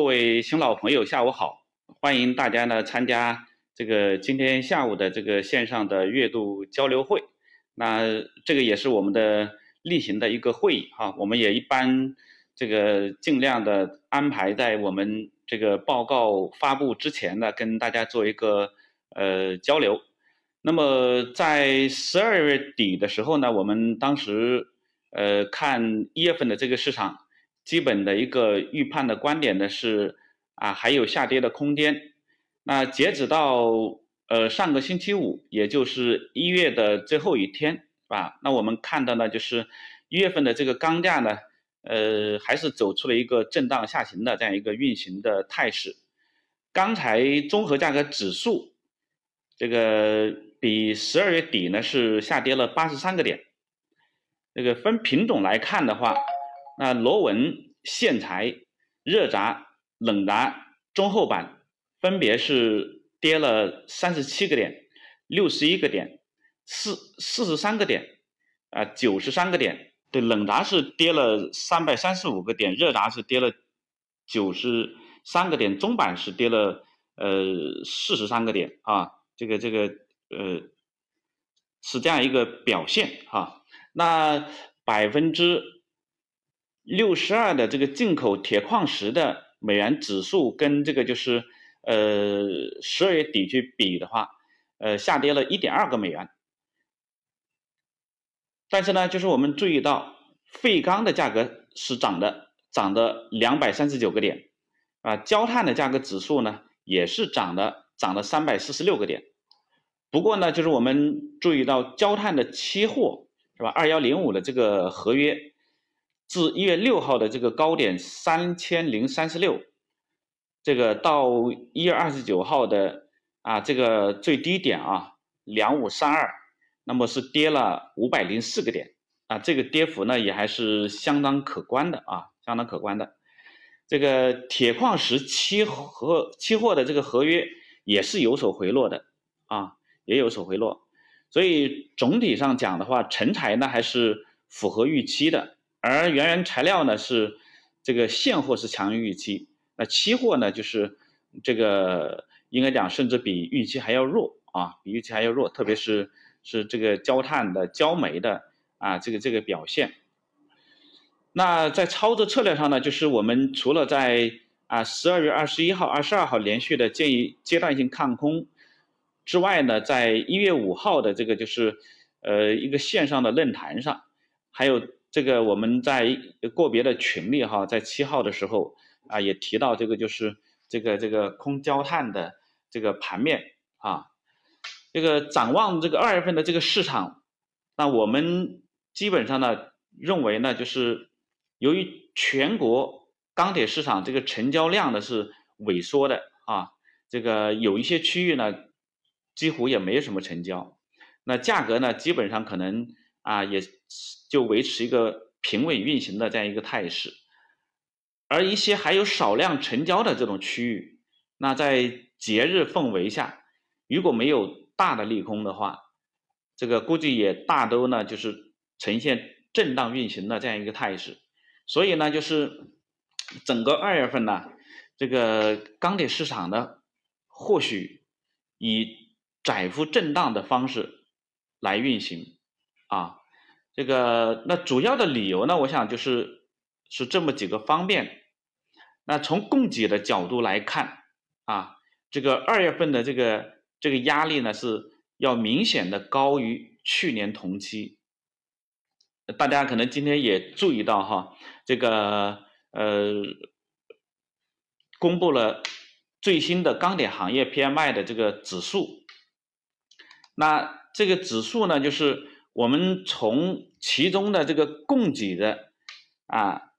各位新老朋友，下午好！欢迎大家呢参加这个今天下午的这个线上的月度交流会。那这个也是我们的例行的一个会议哈，我们也一般这个尽量的安排在我们这个报告发布之前呢，跟大家做一个呃交流。那么在十二月底的时候呢，我们当时呃看一月份的这个市场。基本的一个预判的观点呢是啊还有下跌的空间，那截止到呃上个星期五，也就是一月的最后一天，是吧？那我们看到呢就是一月份的这个钢价呢，呃还是走出了一个震荡下行的这样一个运行的态势。钢材综合价格指数这个比十二月底呢是下跌了八十三个点，这个分品种来看的话。那螺纹、线材、热轧、冷轧、中厚板分别是跌了三十七个点、六十一个点、四四十三个点，啊，九十三个点。对，冷轧是跌了三百三十五个点，热轧是跌了九十三个点，中板是跌了呃四十三个点啊。这个这个呃是这样一个表现哈。那百分之。六十二的这个进口铁矿石的美元指数跟这个就是呃十二月底去比的话，呃下跌了一点二个美元。但是呢，就是我们注意到废钢的价格是涨的，涨的两百三十九个点，啊，焦炭的价格指数呢也是涨的，涨了三百四十六个点。不过呢，就是我们注意到焦炭的期货是吧？二幺零五的这个合约。自一月六号的这个高点三千零三十六，这个到一月二十九号的啊这个最低点啊两五三二，那么是跌了五百零四个点啊，这个跌幅呢也还是相当可观的啊，相当可观的。这个铁矿石期合期货的这个合约也是有所回落的啊，也有所回落，所以总体上讲的话，成材呢还是符合预期的。而原原材料呢是这个现货是强于预期，那期货呢就是这个应该讲甚至比预期还要弱啊，比预期还要弱，特别是是这个焦炭的、焦煤的啊这个这个表现。那在操作策略上呢，就是我们除了在啊十二月二十一号、二十二号连续的建议阶段性看空之外呢，在一月五号的这个就是呃一个线上的论坛上，还有。这个我们在个别的群里哈，在七号的时候啊，也提到这个就是这个这个空焦炭的这个盘面啊，这个展望这个二月份的这个市场，那我们基本上呢认为呢，就是由于全国钢铁市场这个成交量呢是萎缩的啊，这个有一些区域呢几乎也没什么成交，那价格呢基本上可能啊也。就维持一个平稳运行的这样一个态势，而一些还有少量成交的这种区域，那在节日氛围下，如果没有大的利空的话，这个估计也大都呢就是呈现震荡运行的这样一个态势，所以呢就是整个二月份呢，这个钢铁市场呢或许以窄幅震荡的方式来运行啊。这个那主要的理由呢，我想就是是这么几个方面。那从供给的角度来看啊，这个二月份的这个这个压力呢是要明显的高于去年同期。大家可能今天也注意到哈，这个呃公布了最新的钢铁行业 PMI 的这个指数。那这个指数呢，就是。我们从其中的这个供给的啊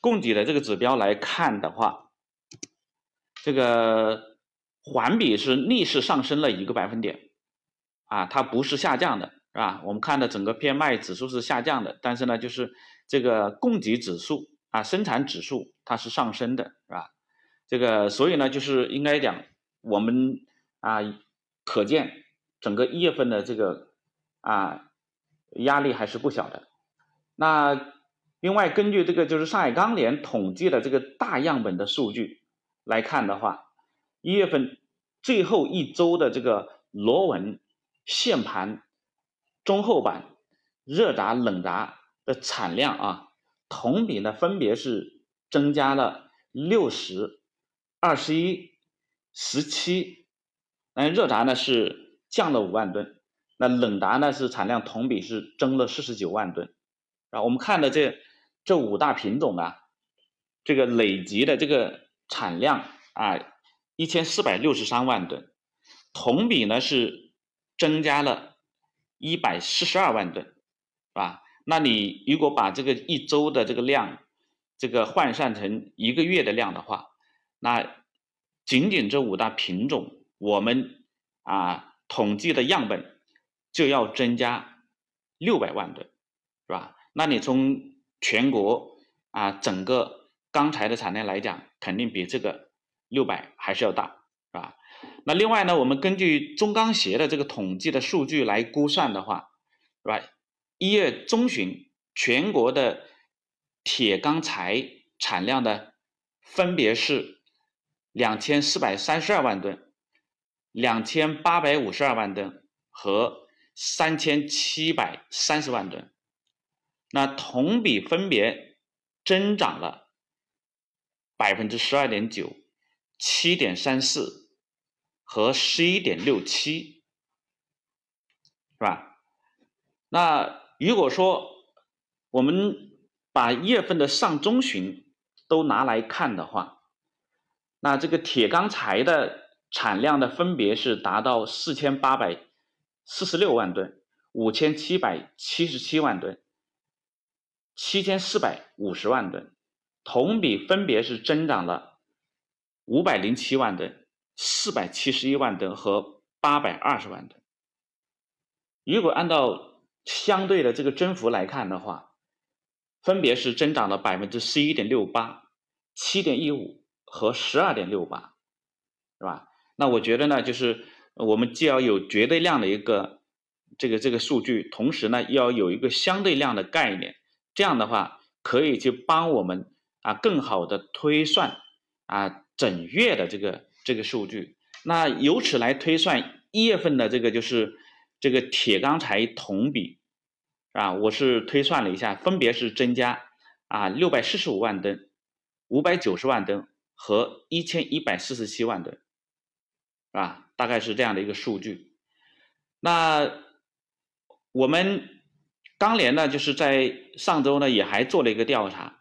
供给的这个指标来看的话，这个环比是逆势上升了一个百分点，啊，它不是下降的，是吧？我们看的整个 PMI 指数是下降的，但是呢，就是这个供给指数啊生产指数它是上升的，是吧？这个所以呢，就是应该讲我们啊可见整个一月份的这个啊。压力还是不小的。那另外，根据这个就是上海钢联统计的这个大样本的数据来看的话，一月份最后一周的这个螺纹、线盘、中厚板、热轧、冷轧的产量啊，同比呢分别是增加了六十、二十一、十七，那热轧呢是降了五万吨，那冷达呢是产量同比是增了四十九万吨，啊，我们看的这这五大品种啊，这个累计的这个产量啊一千四百六十三万吨，同比呢是增加了一百四十二万吨，是吧？那你如果把这个一周的这个量，这个换算成一个月的量的话，那仅仅这五大品种，我们啊统计的样本就要增加六百万吨，是吧？那你从全国啊整个钢材的产量来讲，肯定比这个六百还是要大，是吧？那另外呢，我们根据中钢协的这个统计的数据来估算的话，是吧？一月中旬，全国的铁钢材产量的分别是两千四百三十二万吨、两千八百五十二万吨和三千七百三十万吨，那同比分别增长了百分之十二点九、七点三四和十一点六七，是吧？那如果说我们把一月份的上中旬都拿来看的话，那这个铁钢材的产量的分别是达到四千八百四十六万吨、五千七百七十七万吨、七千四百五十万吨，同比分别是增长了五百零七万吨、四百七十一万吨和八百二十万吨。如果按照相对的这个增幅来看的话，分别是增长了百分之十一点六八、七点一五和十二点六八，是吧？那我觉得呢，就是我们既要有绝对量的一个这个这个数据，同时呢，要有一个相对量的概念，这样的话可以去帮我们啊更好的推算啊整月的这个这个数据。那由此来推算一月份的这个就是。这个铁钢材同比，啊，我是推算了一下，分别是增加啊六百四十五万吨、五百九十万吨和一千一百四十七万吨，是吧？大概是这样的一个数据。那我们钢联呢，就是在上周呢也还做了一个调查，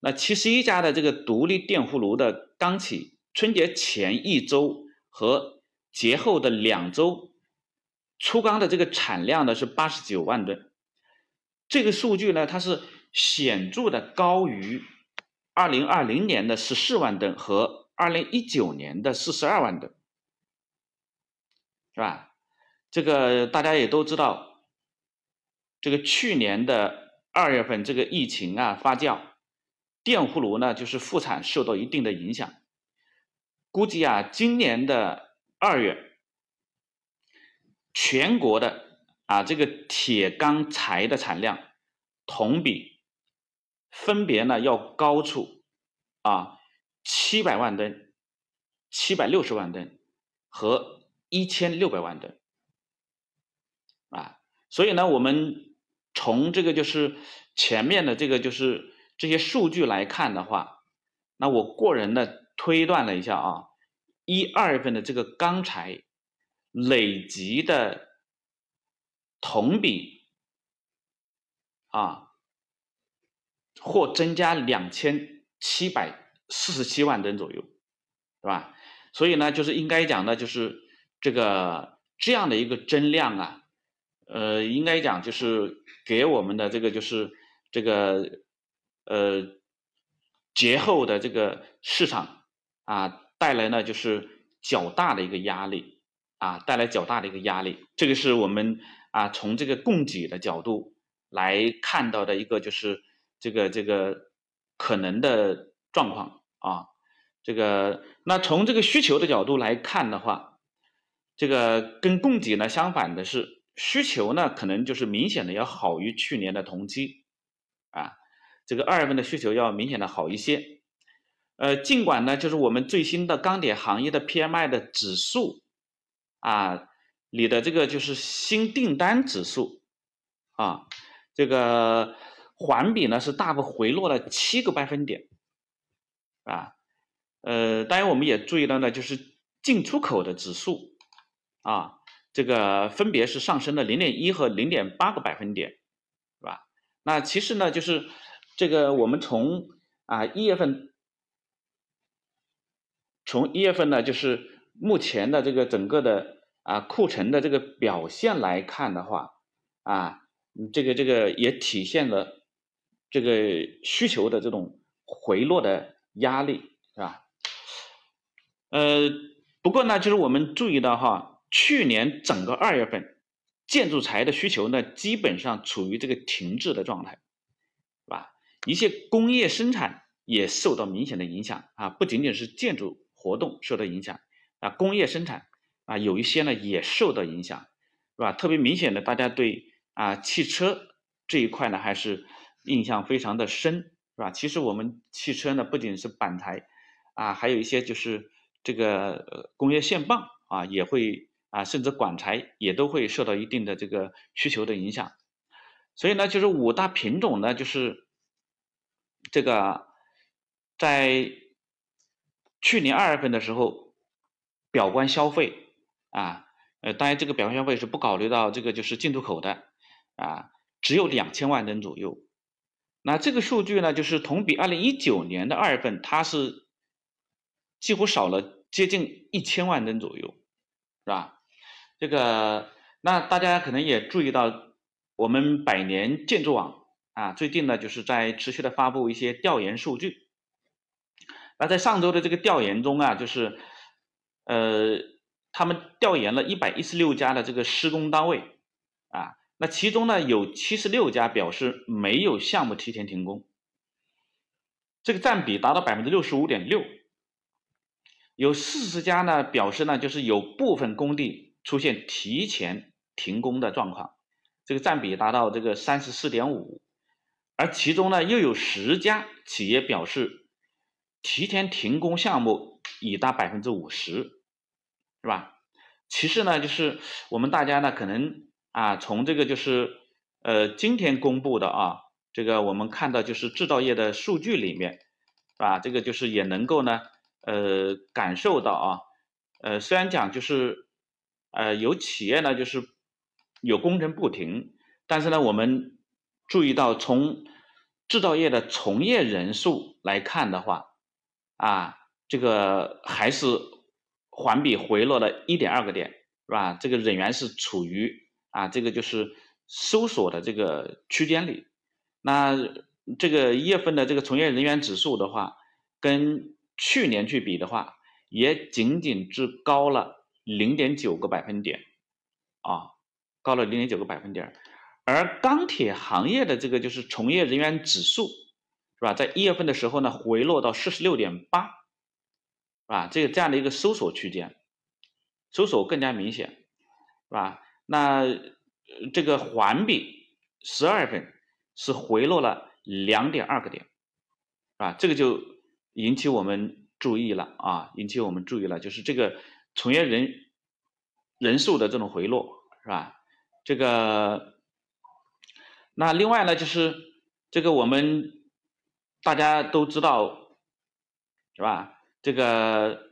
那七十一家的这个独立电弧炉的钢企，春节前一周和节后的两周。粗钢的这个产量呢是八十九万吨，这个数据呢它是显著的高于二零二零年的十四万吨和二零一九年的四十二万吨，是吧？这个大家也都知道，这个去年的二月份这个疫情啊发酵，电弧炉呢就是复产受到一定的影响，估计啊今年的二月。全国的啊，这个铁钢材的产量同比分别呢要高出啊七百万吨、七百六十万吨和一千六百万吨啊，所以呢，我们从这个就是前面的这个就是这些数据来看的话，那我个人呢推断了一下啊，一二月份的这个钢材。累计的同比啊，或增加两千七百四十七万吨左右，是吧？所以呢，就是应该讲呢，就是这个这样的一个增量啊，呃，应该讲就是给我们的这个就是这个呃节后的这个市场啊带来呢就是较大的一个压力。啊，带来较大的一个压力，这个是我们啊从这个供给的角度来看到的一个就是这个这个可能的状况啊，这个那从这个需求的角度来看的话，这个跟供给呢相反的是需求呢可能就是明显的要好于去年的同期啊，这个二月份的需求要明显的好一些，呃，尽管呢，就是我们最新的钢铁行业的 PMI 的指数啊，里的这个就是新订单指数啊，这个环比呢是大幅回落了七个百分点啊。呃，当然我们也注意到呢，就是进出口的指数啊，这个分别是上升了零点一和零点八个百分点，是吧？那其实呢，就是这个我们从啊一月份。从一月份呢，就是目前的这个整个的啊库存的这个表现来看的话，啊，这个这个也体现了这个需求的这种回落的压力，是吧？呃，不过呢，就是我们注意到哈，去年整个二月份建筑材的需求呢，基本上处于这个停滞的状态，是吧？一些工业生产也受到明显的影响啊，不仅仅是建筑。活动受到影响啊，工业生产啊，有一些呢也受到影响，是吧？特别明显的，大家对啊汽车这一块呢还是印象非常的深，是吧？其实我们汽车呢不仅是板材啊，还有一些就是这个工业线棒啊，也会啊，甚至管材也都会受到一定的这个需求的影响。所以呢，就是五大品种呢，就是这个在。去年二月份的时候，表观消费啊，呃，当然这个表观消费是不考虑到这个就是进出口的啊，只有两千万吨左右。那这个数据呢，就是同比二零一九年的二月份，它是几乎少了接近一千万吨左右，是吧？这个那大家可能也注意到，我们百年建筑网啊，最近呢就是在持续的发布一些调研数据。那在上周的这个调研中啊，就是，呃，他们调研了一百一十六家的这个施工单位，啊，那其中呢有七十六家表示没有项目提前停工，这个占比达到百分之六十五点六，有四十家呢表示呢就是有部分工地出现提前停工的状况，这个占比达到这个三十四点五，而其中呢又有十家企业表示。提前停工项目已达百分之五十，是吧？其次呢，就是我们大家呢，可能啊，从这个就是呃今天公布的啊，这个我们看到就是制造业的数据里面，是吧？这个就是也能够呢，呃，感受到啊，呃，虽然讲就是呃有企业呢就是有工程不停，但是呢，我们注意到从制造业的从业人数来看的话。啊，这个还是环比回落了一点二个点，是吧？这个仍然是处于啊，这个就是收缩的这个区间里。那这个一月份的这个从业人员指数的话，跟去年去比的话，也仅仅只高了零点九个百分点，啊，高了零点九个百分点。而钢铁行业的这个就是从业人员指数。是吧？在一月份的时候呢，回落到四十六点八，是吧？这个这样的一个收缩区间，收缩更加明显，是吧？那这个环比十二月份是回落了两点二个点，是吧？这个就引起我们注意了啊，引起我们注意了，就是这个从业人人数的这种回落，是吧？这个那另外呢，就是这个我们。大家都知道，是吧？这个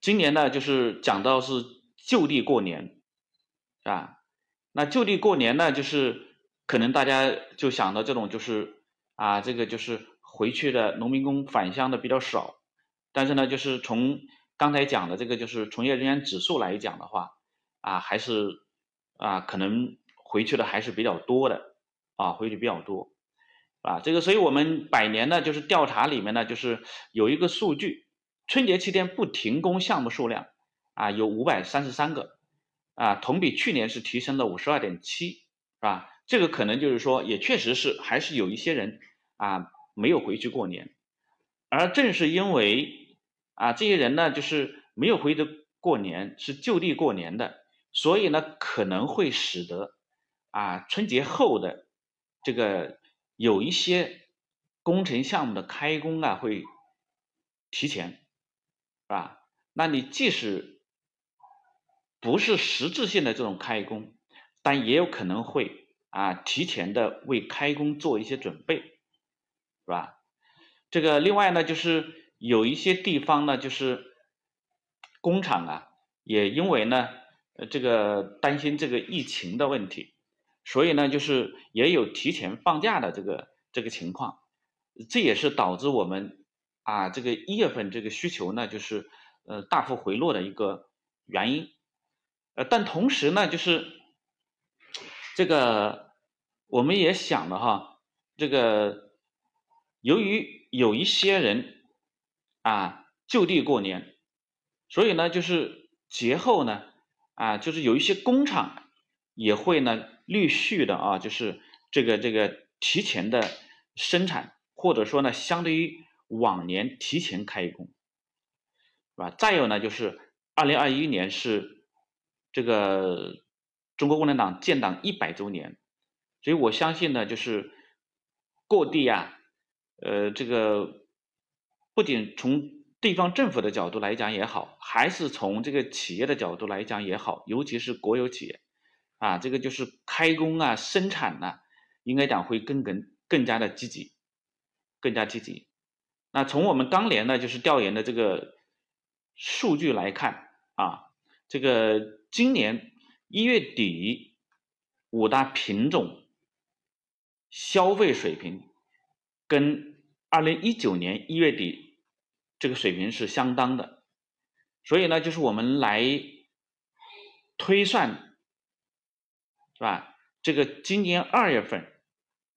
今年呢，就是讲到是就地过年，是吧？那就地过年呢，就是可能大家就想到这种，就是啊，这个就是回去的农民工返乡的比较少，但是呢，就是从刚才讲的这个就是从业人员指数来讲的话，啊，还是啊，可能回去的还是比较多的，啊，回去比较多。啊，这个，所以我们百年呢，就是调查里面呢，就是有一个数据，春节期间不停工项目数量啊，有五百三十三个，啊，同比去年是提升了五十二点七，是吧？这个可能就是说，也确实是还是有一些人啊没有回去过年，而正是因为啊这些人呢，就是没有回的过年，是就地过年的，所以呢可能会使得啊春节后的这个。有一些工程项目的开工啊，会提前，是吧？那你即使不是实质性的这种开工，但也有可能会啊提前的为开工做一些准备，是吧？这个另外呢，就是有一些地方呢，就是工厂啊，也因为呢，呃，这个担心这个疫情的问题，所以呢，就是也有提前放假的这个这个情况，这也是导致我们啊这个一月份这个需求呢，就是呃大幅回落的一个原因。呃，但同时呢，就是这个我们也想了哈，这个由于有一些人啊就地过年，所以呢，就是节后呢啊，就是有一些工厂也会呢陆续的啊，就是这个这个提前的生产，或者说呢，相对于往年提前开工，是吧？再有呢，就是二零二一年是。这个中国共产党建党一百周年，所以我相信呢，就是各地啊，呃，这个不仅从地方政府的角度来讲也好，还是从这个企业的角度来讲也好，尤其是国有企业啊，这个就是开工啊、生产呢，应该讲会更更更加的积极，更加积极。那从我们当年呢，就是调研的这个数据来看啊，这个。今年一月底，五大品种消费水平跟二零一九年一月底这个水平是相当的，所以呢，就是我们来推算，是吧？这个今年二月份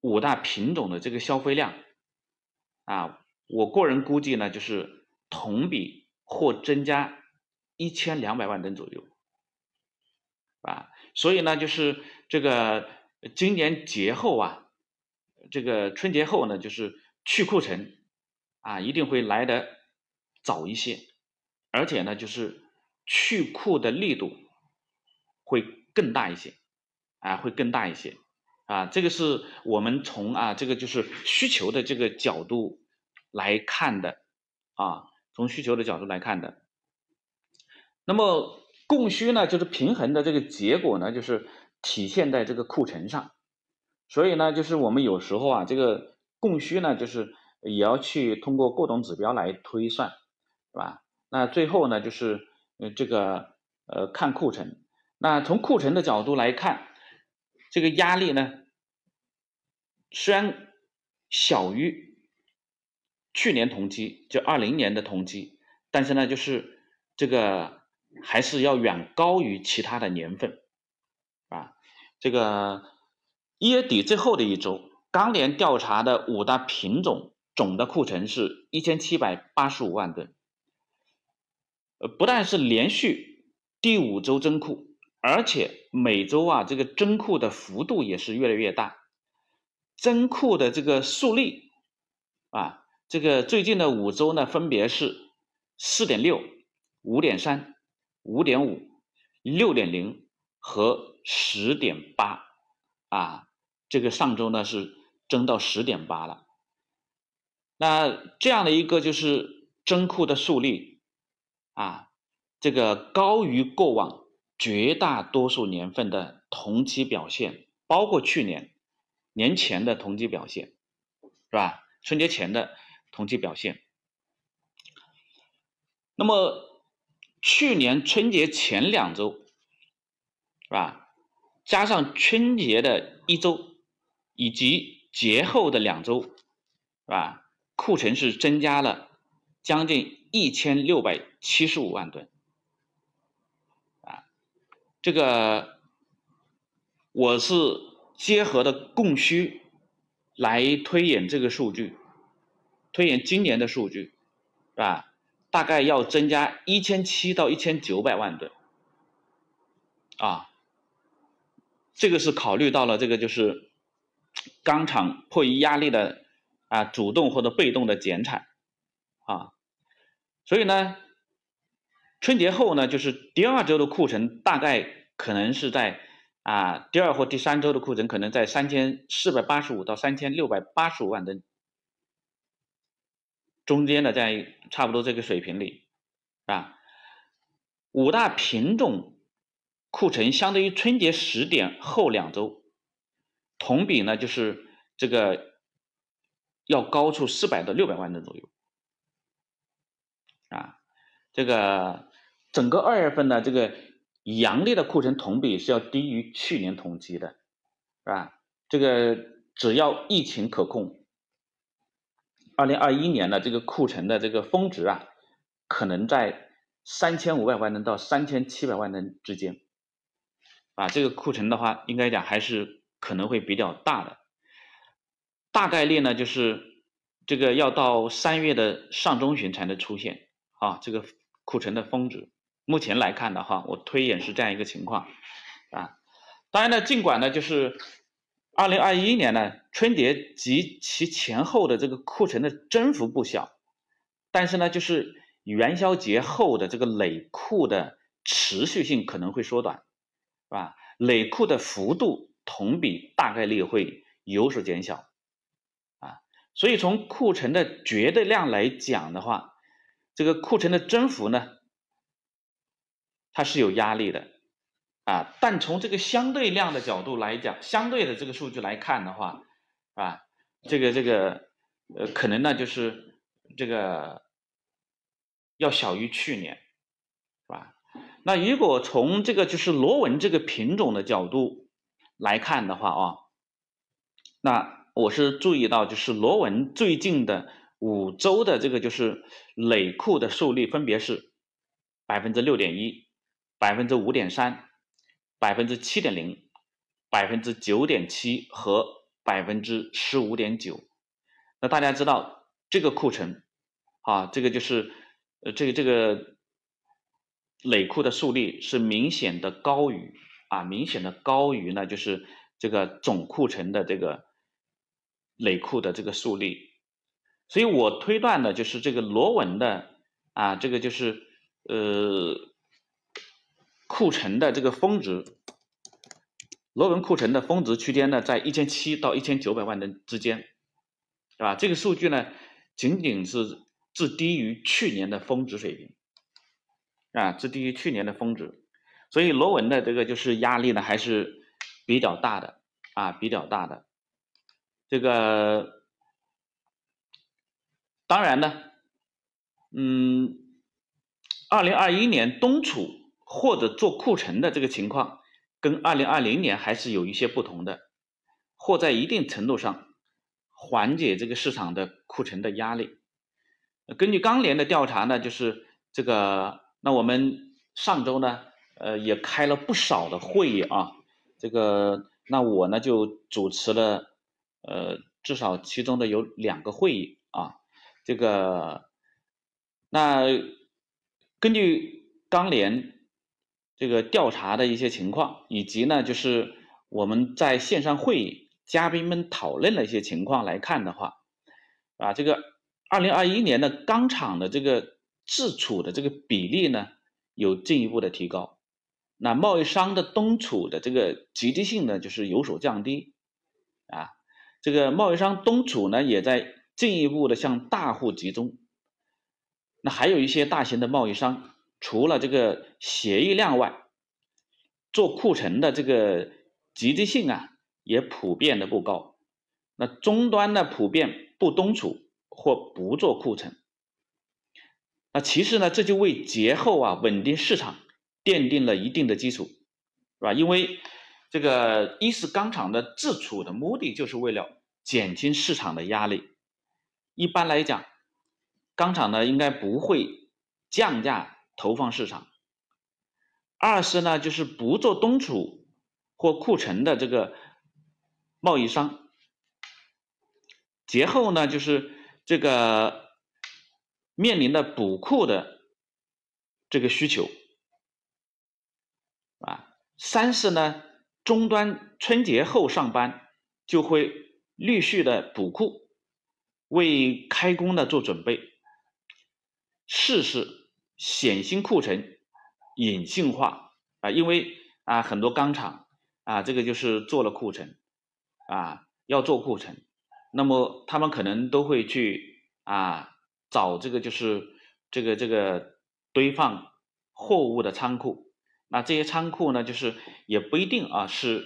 五大品种的这个消费量啊，我个人估计呢，就是同比或增加一千两百万吨左右。啊，所以呢，就是这个今年节后啊，这个春节后呢，就是去库存啊，一定会来的早一些，而且呢，就是去库的力度会更大一些，啊，会更大一些，啊，这个是我们从啊这个就是需求的这个角度来看的，啊，从需求的角度来看的，那么。供需呢，就是平衡的这个结果呢，就是体现在这个库存上。所以呢，就是我们有时候啊，这个供需呢，就是也要去通过各种指标来推算，是吧？那最后呢，就是呃这个呃看库存。那从库存的角度来看，这个压力呢，虽然小于去年同期，就二零年的同期，但是呢，就是这个。还是要远高于其他的年份，啊，这个一月底最后的一周，钢联调查的五大品种总的库存是一千七百八十五万吨，呃，不但是连续第五周增库，而且每周啊这个增库的幅度也是越来越大，增库的这个速率啊，这个最近的五周呢分别是四点六、五点三。五点五、六点零和十点八，啊，这个上周呢是增到十点八了。那这样的一个就是增库的速率，啊，这个高于过往绝大多数年份的同期表现，包括去年年前的同期表现，是吧？春节前的同期表现。那么。去年春节前两周，是吧？加上春节的一周，以及节后的两周，是吧？库存是增加了将近一千六百七十五万吨，啊，这个我是结合的供需来推演这个数据，推演今年的数据，是吧？大概要增加一千七到一千九百万吨，啊，这个是考虑到了这个就是钢厂迫于压力的啊主动或者被动的减产，所以呢，春节后呢就是第二周的库存大概可能是在啊第二或第三周的库存可能在三千四百八十五到三千六百八十五万吨。中间的这样一差不多这个水平里，啊，五大品种库存相对于春节十点后两周，同比呢就是这个要高出四百到六百万吨左右，这个整个二月份呢这个阳历的库存同比是要低于去年同期的，是吧？这个只要疫情可控。二零二一年的这个库存的这个峰值啊，可能在三千五百万吨到三千七百万吨之间，啊，这个库存的话，应该讲还是可能会比较大的，大概率呢就是这个要到三月的上中旬才能出现啊，这个库存的峰值。目前来看的话，我推演是这样一个情况，啊，当然呢，尽管呢就是。二零二一年呢，春节及其前后的这个库存的增幅不小，但是呢，就是元宵节后的这个累库的持续性可能会缩短，是吧？累库的幅度同比大概率会有所减小，啊，所以从库存的绝对量来讲的话，这个库存的增幅呢，它是有压力的。啊，但从这个相对量的角度来讲，相对的这个数据来看的话，啊，这个这个呃，可能呢就是这个要小于去年，是吧？那如果从这个就是螺纹这个品种的角度来看的话啊，那我是注意到就是螺纹最近的五周的这个就是累库的数率分别是百分之六点一、百分之五点三。百分之七点零、百分之九点七和百分之十五点九。那大家知道这个库存啊，这个就是呃，这个这个累库的数率是明显的高于啊，明显的高于呢，就是这个总库存的这个累库的这个数率。所以我推断的就是这个螺纹的啊，这个就是呃。库存的这个峰值，螺纹库存的峰值区间呢，在一千七到一千九百万吨之间，是吧？这个数据呢，仅仅是至低于去年的峰值水平，啊，至低于去年的峰值，所以螺纹的这个就是压力呢，还是比较大的，啊，比较大的。这个当然呢，嗯，二零二一年冬储。或者做库存的这个情况，跟二零二零年还是有一些不同的，或在一定程度上缓解这个市场的库存的压力。根据钢联的调查呢，就是这个，那我们上周呢，呃，也开了不少的会议啊，这个，那我呢就主持了，呃，至少其中的有两个会议啊，这个，那根据钢联。这个调查的一些情况，以及呢，就是我们在线上会议嘉宾们讨论的一些情况来看的话，啊，这个二零二一年的钢厂的这个自储的这个比例呢，有进一步的提高，那贸易商的冬储的这个积极性呢，就是有所降低，啊，这个贸易商冬储呢，也在进一步的向大户集中，那还有一些大型的贸易商。除了这个协议量外，做库存的这个积极性啊，也普遍的不高。那终端呢，普遍不冬储或不做库存。那其实呢，这就为节后啊稳定市场奠定了一定的基础，是吧？因为这个一是钢厂的自储的目的就是为了减轻市场的压力。一般来讲，钢厂呢应该不会降价。投放市场。二是呢，就是不做冬储或库存的这个贸易商，节后呢，就是这个面临的补库的这个需求，啊。三是呢，终端春节后上班就会陆续的补库，为开工的做准备。四是。显性库存隐性化啊，因为啊很多钢厂啊这个就是做了库存啊要做库存，那么他们可能都会去啊找这个就是这个这个堆放货物的仓库。那这些仓库呢，就是也不一定啊是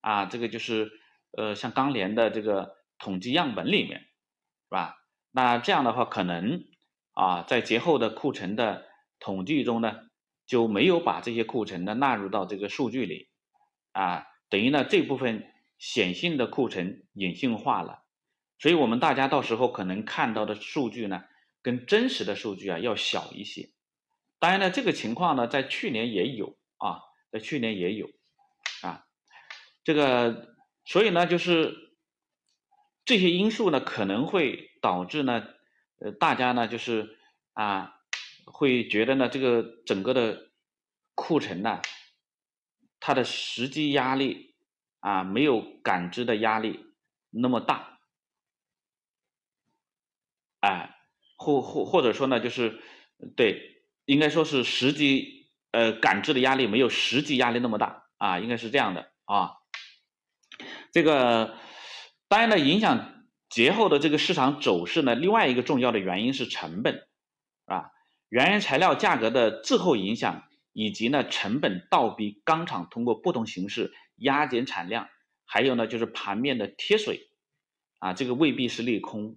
啊这个就是呃像钢联的这个统计样本里面，吧？那这样的话，可能啊在节后的库存的统计中呢，就没有把这些库存呢纳入到这个数据里，啊，等于呢这部分显性的库存隐性化了，所以我们大家到时候可能看到的数据呢，跟真实的数据啊要小一些。当然呢，这个情况呢，在去年也有啊，在去年也有啊，这个所以呢，就是这些因素呢，可能会导致呢，呃，大家呢，就是啊，会觉得呢，这个整个的库存呢，它的实际压力啊，没有感知的压力那么大，哎，或或或者说呢，就是对。应该说是实际呃感知的压力没有实际压力那么大啊，应该是这样的啊。这个当然呢，影响节后的这个市场走势呢，另外一个重要的原因是成本啊，原材料价格的滞后影响，以及呢成本倒逼钢厂通过不同形式压减产量，还有呢就是盘面的贴水啊，这个未必是利空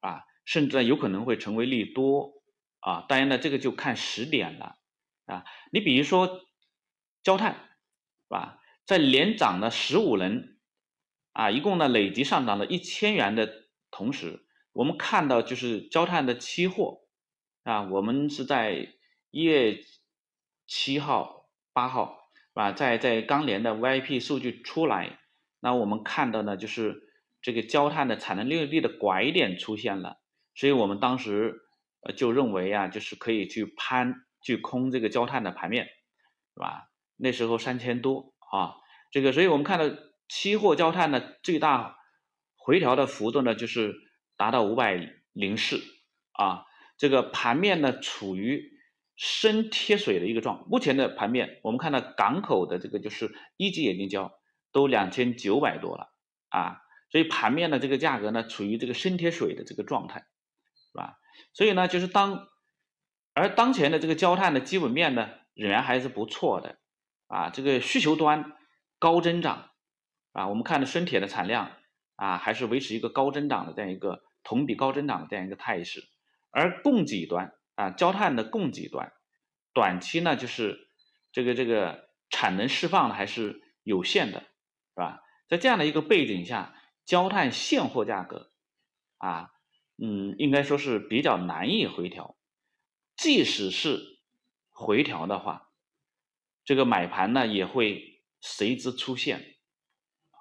啊，甚至有可能会成为利多。啊，当然呢，这个就看时点了啊。你比如说焦炭，是吧？在连涨了十五轮，啊，一共呢累计上涨了一千元的同时，我们看到就是焦炭的期货啊，我们是在一月七号、八号，是吧？在在钢联的 VIP 数据出来，那我们看到呢，就是这个焦炭的产能利用率的拐点出现了，所以我们当时。呃，就认为啊，就是可以去攀去空这个焦炭的盘面，是吧？那时候三千多啊，这个，所以我们看到期货焦炭呢，最大回调的幅度呢，就是达到五百零四啊。这个盘面呢，处于深贴水的一个状。目前的盘面，我们看到港口的这个就是一级冶金胶都两千九百多了啊，所以盘面的这个价格呢，处于这个深贴水的这个状态，是吧？所以呢，就是当，而当前的这个焦炭的基本面呢，仍然还是不错的，啊，这个需求端高增长，啊，我们看的深铁的产量啊，还是维持一个高增长的这样一个同比高增长的这样一个态势，而供给端啊，焦炭的供给端，短期呢就是这个这个产能释放的还是有限的，是吧？在这样的一个背景下，焦炭现货价格啊。嗯，应该说是比较难以回调。即使是回调的话，这个买盘呢也会随之出现，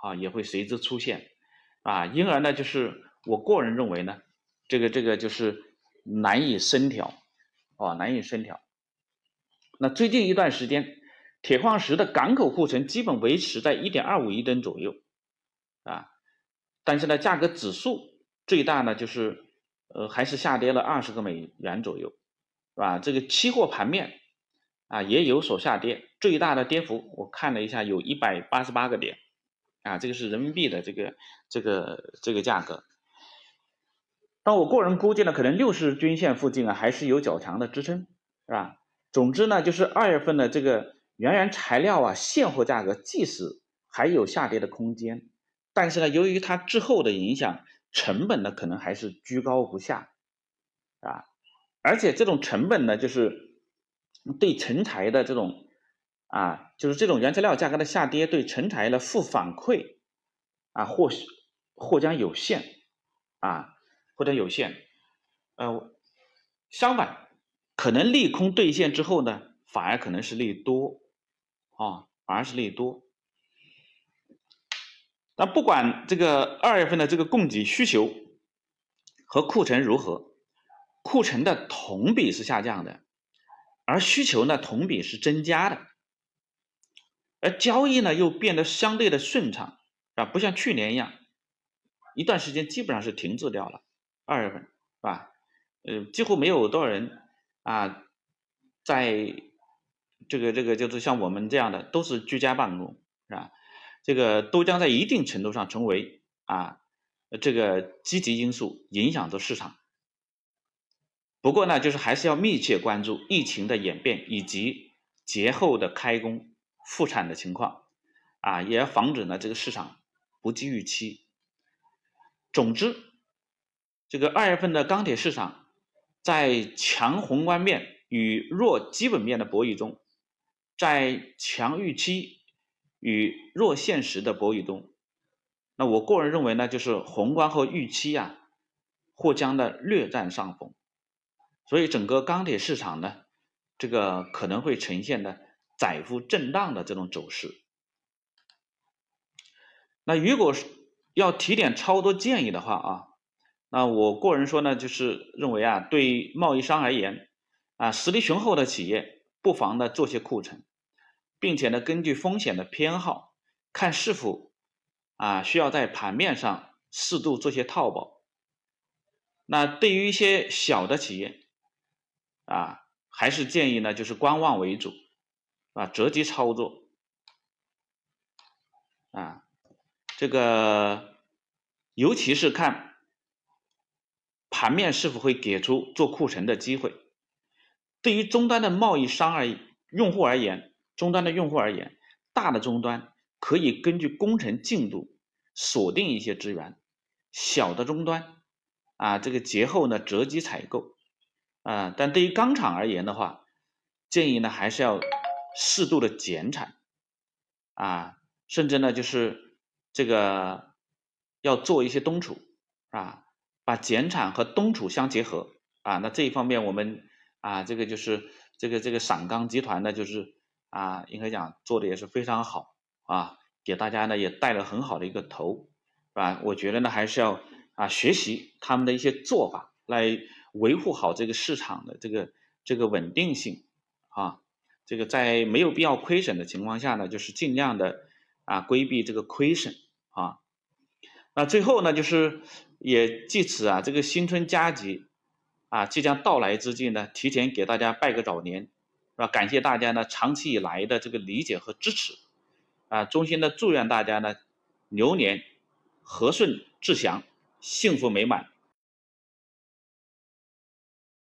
啊，也会随之出现，啊，因而呢，就是我个人认为呢，这个这个就是难以升调，啊，难以升调。那最近一段时间，铁矿石的港口库存基本维持在一点二五亿吨左右，啊，但是呢，价格指数最大呢就是。呃，还是下跌了二十个美元左右，是吧？这个期货盘面啊也有所下跌，最大的跌幅我看了一下，有一百八十八个点，啊，这个是人民币的这个这个这个价格。但我个人估计呢，可能六十均线附近啊还是有较强的支撑，是吧？总之呢，就是二月份的这个原原材料啊现货价格，即使还有下跌的空间，但是呢，由于它滞后的影响。成本呢，可能还是居高不下，啊，而且这种成本呢，就是对成材的这种啊，就是这种原材料价格的下跌对成材的负反馈啊，或许或将有限啊，或者有限，呃，相反，可能利空兑现之后呢，反而可能是利多啊，反而是利多。那不管这个二月份的这个供给需求和库存如何，库存的同比是下降的，而需求呢同比是增加的，而交易呢又变得相对的顺畅啊，不像去年一样，一段时间基本上是停滞掉了。二月份是吧？呃，几乎没有多少人啊，在这个这个就是像我们这样的都是居家办公是吧？这个都将在一定程度上成为啊，这个积极因素影响着市场不过呢，就是还是要密切关注疫情的演变以及节后的开工复产的情况，啊，也要防止呢这个市场不及预期。总之，这个二月份的钢铁市场在强宏观面与弱基本面的博弈中，在强预期与弱现实的博弈中，那我个人认为呢，就是宏观和预期啊，或将的略占上风，所以整个钢铁市场呢，这个可能会呈现的窄幅震荡的这种走势。那如果是要提点操作建议的话啊，那我个人说呢，就是认为啊，对贸易商而言，啊，实力雄厚的企业不妨呢做些库存，并且呢根据风险的偏好，看是否啊需要在盘面上适度做些套保。那对于一些小的企业，啊，还是建议呢就是观望为主，啊，择机操作，啊。这个，尤其是看盘面是否会给出做库存的机会。对于终端的贸易商而用户而言，终端的用户而言，大的终端可以根据工程进度锁定一些资源，小的终端啊，这个节后呢择机采购啊。但对于钢厂而言的话，建议呢还是要适度的减产啊，甚至呢就是。这个要做一些冬储啊，把减产和冬储相结合啊。那这一方面我们啊，这个就是这个这个陕钢集团呢，就是啊，应该讲做的也是非常好啊，给大家呢也带了很好的一个头，是吧？我觉得呢还是要啊学习他们的一些做法，来维护好这个市场的这个这个稳定性啊。这个在没有必要亏损的情况下呢，就是尽量的啊规避这个亏损。啊，那最后呢，就是也借此啊，这个新春佳节啊即将到来之际呢，提前给大家拜个早年，是吧？感谢大家呢长期以来的这个理解和支持，啊，衷心的祝愿大家呢牛年和顺志祥，幸福美满。